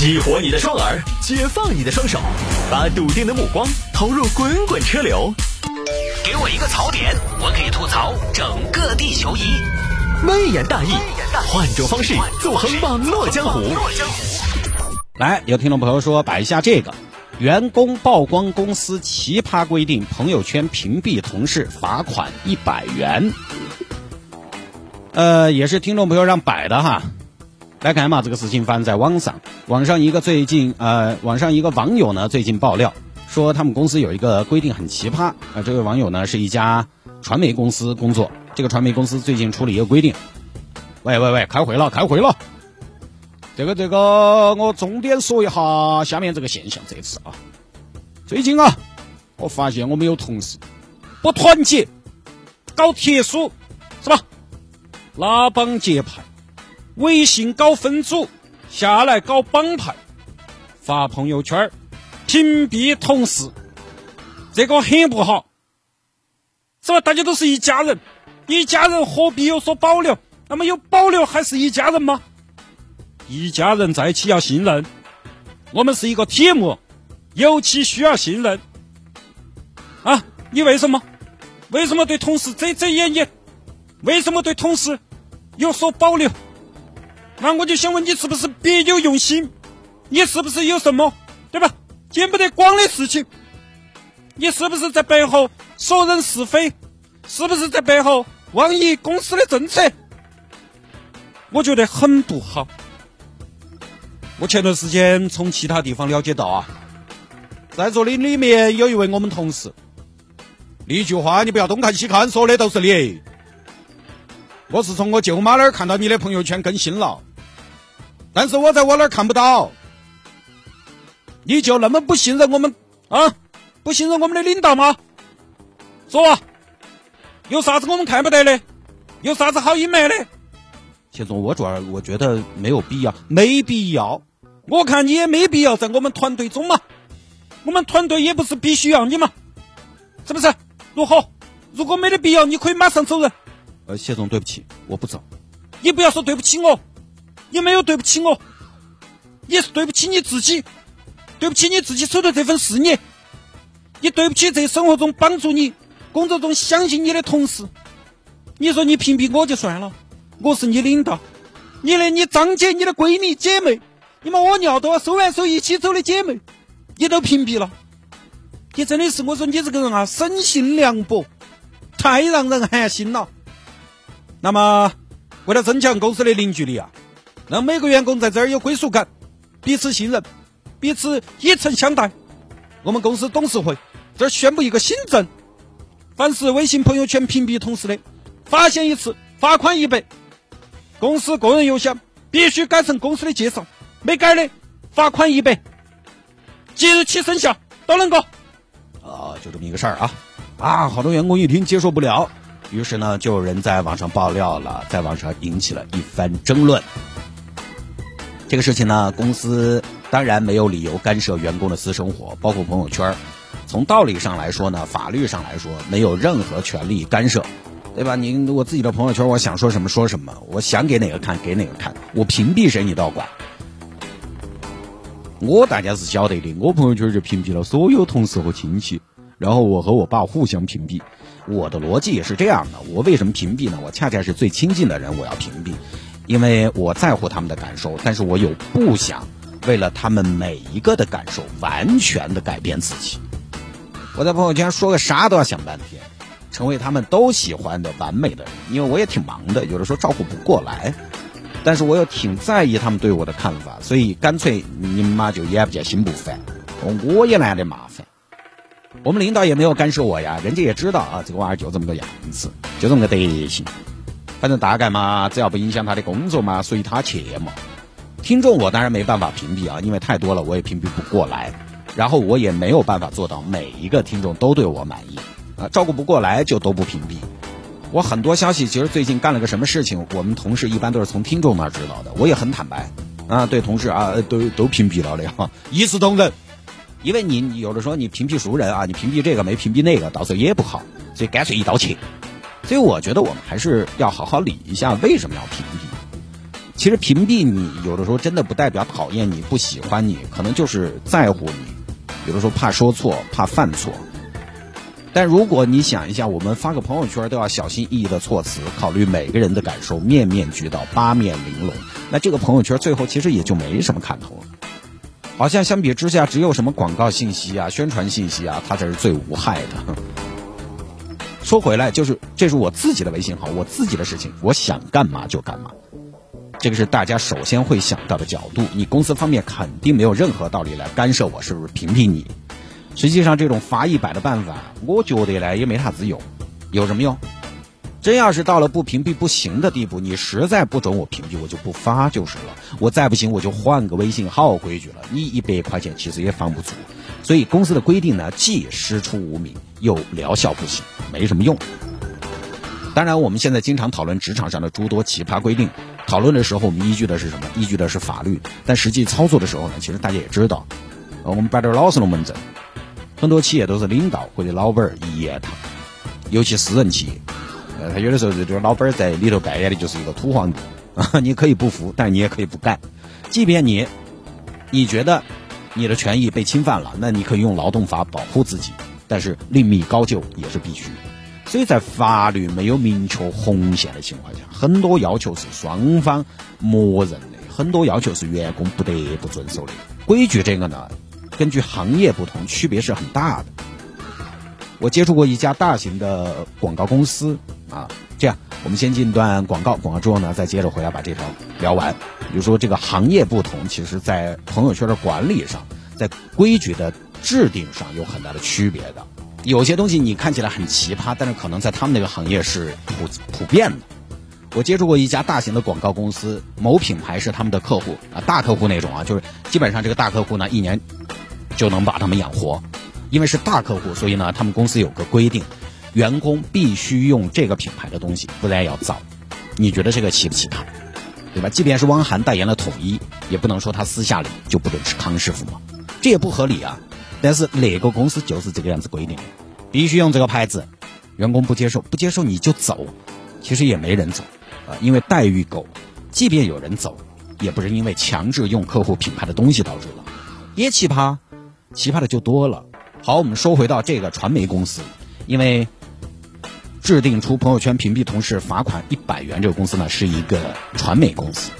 激活你的双耳，解放你的双手，把笃定的目光投入滚滚车流。给我一个槽点，我可以吐槽整个地球仪。微言大义，换种方式纵横网络江湖。来，有听众朋友说摆一下这个，员工曝光公司奇葩规定，朋友圈屏蔽同事，罚款一百元。呃，也是听众朋友让摆的哈。来看嘛，这个事情发生在网上，网上一个最近呃，网上一个网友呢最近爆料说他们公司有一个规定很奇葩啊。这位网友呢是一家传媒公司工作，这个传媒公司最近出了一个规定。喂喂喂，开会了，开会了。这个这个，我重点说一下下面这个现象。这次啊，最近啊，我发现我们有同事不团结，搞铁书是吧？拉帮结派。微信搞分组，下来搞帮派，发朋友圈屏蔽同事，这个很不好，是吧？大家都是一家人，一家人何必有所保留？那么有保留还是一家人吗？一家人在一起要信任，我们是一个 team，尤其需要信任。啊，你为什么？为什么对同事遮遮掩掩？为什么对同事有所保留？那我就想问你，是不是别有用心？你是不是有什么，对吧？见不得光的事情？你是不是在背后说人是非？是不是在背后妄议公司的政策？我觉得很不好。我前段时间从其他地方了解到啊，在座的里面有一位我们同事，一句话你不要东看西看，说的都是你。我是从我舅妈那儿看到你的朋友圈更新了。但是我在我那儿看不到，你就那么不信任我们啊？不信任我们的领导吗？说啊，有啥子我们看不得的？有啥子好隐瞒的？谢总，我主要我觉得没有必要，没必要。我看你也没必要在我们团队中嘛，我们团队也不是必须要你嘛，是不是？如何？如果没得必要，你可以马上走人。呃，谢总，对不起，我不走。你不要说对不起我。你没有对不起我，你是对不起你自己，对不起你自己手头这份事业，你对不起在生活中帮助你、工作中相信你的同事。你说你屏蔽我就算了，我是你领导，你连你张姐、你的闺蜜、姐妹，你们屙尿都要手挽手一起走的姐妹，你都屏蔽了，你真的是我说你这个人啊，生性凉薄，太让人寒心了。那么，为了增强公司的凝聚力啊。让每个员工在这儿有归属感，彼此信任，彼此以诚相待。我们公司董事会这儿宣布一个新政：凡是微信朋友圈屏蔽同事的，发现一次罚款一百；公司个人邮箱必须改成公司的介绍，没改的罚款一百。即日起生效，都能够。啊，就这么一个事儿啊！啊，好多员工一听接受不了，于是呢，就有人在网上爆料了，在网上引起了一番争论。这个事情呢，公司当然没有理由干涉员工的私生活，包括朋友圈。从道理上来说呢，法律上来说没有任何权利干涉，对吧？你我自己的朋友圈，我想说什么说什么，我想给哪个看给哪个看，我屏蔽谁你都要管。我大家是晓得的，我朋友圈就屏蔽了所有同事和亲戚，然后我和我爸互相屏蔽。我的逻辑也是这样的，我为什么屏蔽呢？我恰恰是最亲近的人，我要屏蔽。因为我在乎他们的感受，但是我又不想为了他们每一个的感受完全的改变自己。我在朋友圈说个啥都要想半天，成为他们都喜欢的完美的人。因为我也挺忙的，有的时候照顾不过来，但是我又挺在意他们对我的看法，所以干脆你妈就眼不见心不烦，我也懒得麻烦。我们领导也没有干涉我呀，人家也知道啊，这个娃儿就这么个样子，就这么个德行。反正大概嘛，只要不影响他的工作嘛，随他去嘛。听众我当然没办法屏蔽啊，因为太多了，我也屏蔽不过来。然后我也没有办法做到每一个听众都对我满意啊，照顾不过来就都不屏蔽。我很多消息其实最近干了个什么事情，我们同事一般都是从听众那知道的，我也很坦白啊，对同事啊都都屏蔽了的哈，一视同仁。因为你有的时候你屏蔽熟人啊，你屏蔽这个没屏蔽那个，到时候也不好，所以干脆一刀切。所以我觉得我们还是要好好理一下为什么要屏蔽。其实屏蔽你有的时候真的不代表讨厌你、不喜欢你，可能就是在乎你。有的时候怕说错、怕犯错。但如果你想一下，我们发个朋友圈都要小心翼翼的措辞，考虑每个人的感受，面面俱到、八面玲珑，那这个朋友圈最后其实也就没什么看头了。好像相比之下，只有什么广告信息啊、宣传信息啊，它才是最无害的。说回来，就是这是我自己的微信号，我自己的事情，我想干嘛就干嘛。这个是大家首先会想到的角度，你公司方面肯定没有任何道理来干涉我，是不是屏蔽你？实际上，这种罚一百的办法，我觉得呢也没啥子用，有什么用？真要是到了不屏蔽不行的地步，你实在不准我屏蔽，我就不发就是了。我再不行，我就换个微信，号规矩了。你一百块钱其实也防不住，所以公司的规定呢，既师出无名，又疗效不行，没什么用。当然，我们现在经常讨论职场上的诸多奇葩规定。讨论的时候，我们依据的是什么？依据的是法律。但实际操作的时候呢，其实大家也知道，我们摆点老实龙门阵。很多企业都是领导或者老板一言堂，尤其私人企业，他有的时候这个老板在里头扮演的就是一个土皇帝啊。你可以不服，但你也可以不干。即便你你觉得你的权益被侵犯了，那你可以用劳动法保护自己，但是另觅高就也是必须。所以在法律没有明确红线的情况下，很多要求是双方默认的，很多要求是员工不得不遵守的。规矩这个呢，根据行业不同，区别是很大的。我接触过一家大型的广告公司啊，这样我们先进段广告，广告之后呢，再接着回来把这条聊完。比如说这个行业不同，其实在朋友圈的管理上，在规矩的制定上有很大的区别的。有些东西你看起来很奇葩，但是可能在他们那个行业是普普遍的。我接触过一家大型的广告公司，某品牌是他们的客户啊，大客户那种啊，就是基本上这个大客户呢，一年就能把他们养活。因为是大客户，所以呢，他们公司有个规定，员工必须用这个品牌的东西，不然要造。你觉得这个奇不奇葩？对吧？即便是汪涵代言了统一，也不能说他私下里就不准吃康师傅嘛，这也不合理啊。但是哪个公司就是这个样子规定的，必须用这个牌子，员工不接受，不接受你就走，其实也没人走，啊，因为待遇够，即便有人走，也不是因为强制用客户品牌的东西导致的，也奇葩，奇葩的就多了。好，我们说回到这个传媒公司，因为制定出朋友圈屏蔽同事罚款一百元这个公司呢，是一个传媒公司，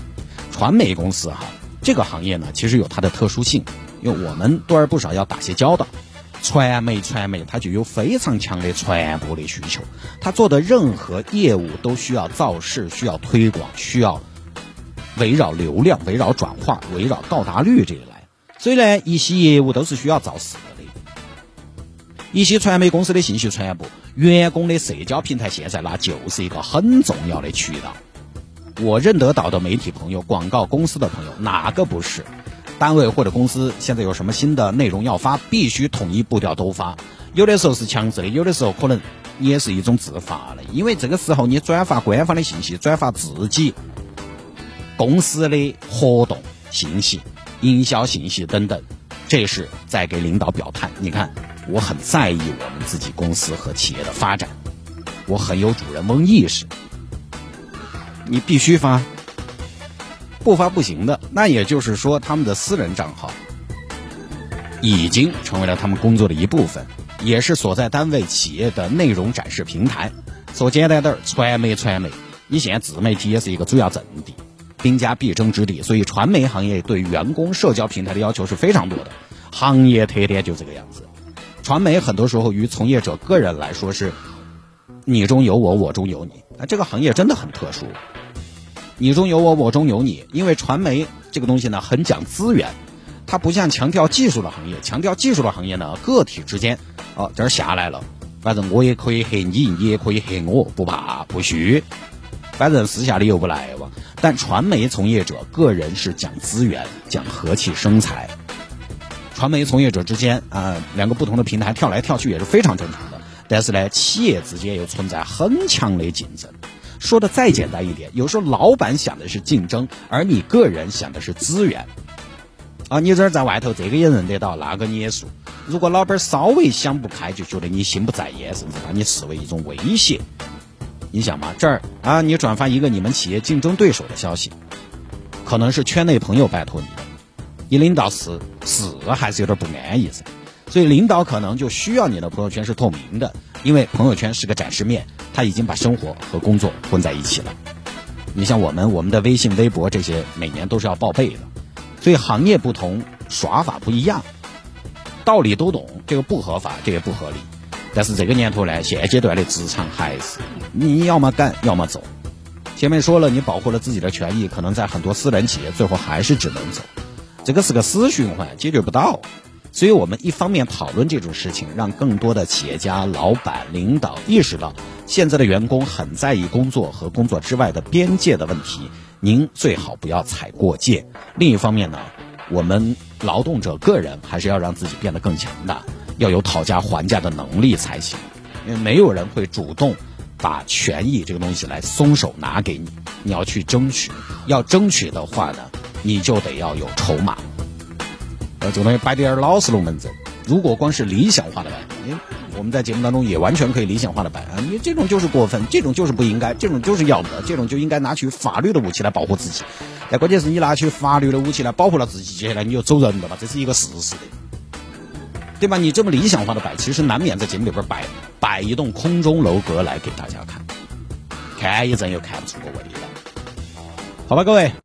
传媒公司哈，这个行业呢，其实有它的特殊性。因为我们多而不少要打些交道，传媒传媒它就有非常强的传播的需求，它做的任何业务都需要造势、需要推广、需要围绕流量、围绕转化、围绕到达率这个来。所以呢，一些业务都是需要造势。一些传媒公司的信息传播，员工的社交平台现在那就是一个很重要的渠道。我认得到的媒体朋友、广告公司的朋友，哪个不是？单位或者公司现在有什么新的内容要发，必须统一步调都发。有的时候是强制的，有的时候可能也是一种自发的。因为这个时候你转发官方的信息，转发自己公司的活动信息、营销信息等等，这是在给领导表态。你看，我很在意我们自己公司和企业的发展，我很有主人翁意识，你必须发。不发不行的，那也就是说，他们的私人账号已经成为了他们工作的一部分，也是所在单位企业的内容展示平台。说简单点儿，传媒传媒，你现在自媒体也是一个主要阵地，兵家必争之地。所以，传媒行业对员工社交平台的要求是非常多的，行业特点就这个样子。传媒很多时候于从业者个人来说是你中有我，我中有你，啊这个行业真的很特殊。你中有我，我中有你，因为传媒这个东西呢，很讲资源，它不像强调技术的行业，强调技术的行业呢，个体之间，哦，这儿下来了，反正我也可以黑你，你也可以黑我，不怕不虚，反正私下里又不来往。但传媒从业者个人是讲资源，讲和气生财，传媒从业者之间啊，两个不同的平台跳来跳去也是非常正常的。但是呢，企业之间又存在很强的竞争。说的再简单一点，有时候老板想的是竞争，而你个人想的是资源。啊，你这儿在外头，这个也认得到，那个你也熟。如果老板稍微想不开，就觉得你心不在焉，甚至把你视为一种威胁。你想嘛，这儿啊，你转发一个你们企业竞争对手的消息，可能是圈内朋友拜托你的，你领导是是还是有点不安逸噻。所以领导可能就需要你的朋友圈是透明的，因为朋友圈是个展示面，他已经把生活和工作混在一起了。你像我们，我们的微信、微博这些每年都是要报备的，所以行业不同，耍法不一样，道理都懂，这个不合法，这个不合理。但是这个年头呢，现阶段的职场还是你要么干，要么走。前面说了，你保护了自己的权益，可能在很多私人企业最后还是只能走，这个是个死循环，解决不到。所以我们一方面讨论这种事情，让更多的企业家、老板、领导意识到现在的员工很在意工作和工作之外的边界的问题，您最好不要踩过界。另一方面呢，我们劳动者个人还是要让自己变得更强大，要有讨价还价的能力才行。因为没有人会主动把权益这个东西来松手拿给你，你要去争取。要争取的话呢，你就得要有筹码。呃，这个东西摆点老实龙门阵。如果光是理想化的摆，你我们在节目当中也完全可以理想化的摆啊，你这种就是过分，这种就是不应该，这种就是要不得，这种就应该拿起法律的武器来保护自己。但关键是你拿起法律的武器来保护了自己，接下来你就走人了嘛，这是一个事实的，对吧？你这么理想化的摆，其实难免在节目里边摆摆一栋空中楼阁来给大家看，看一阵又看不出个味道。好吧，各位。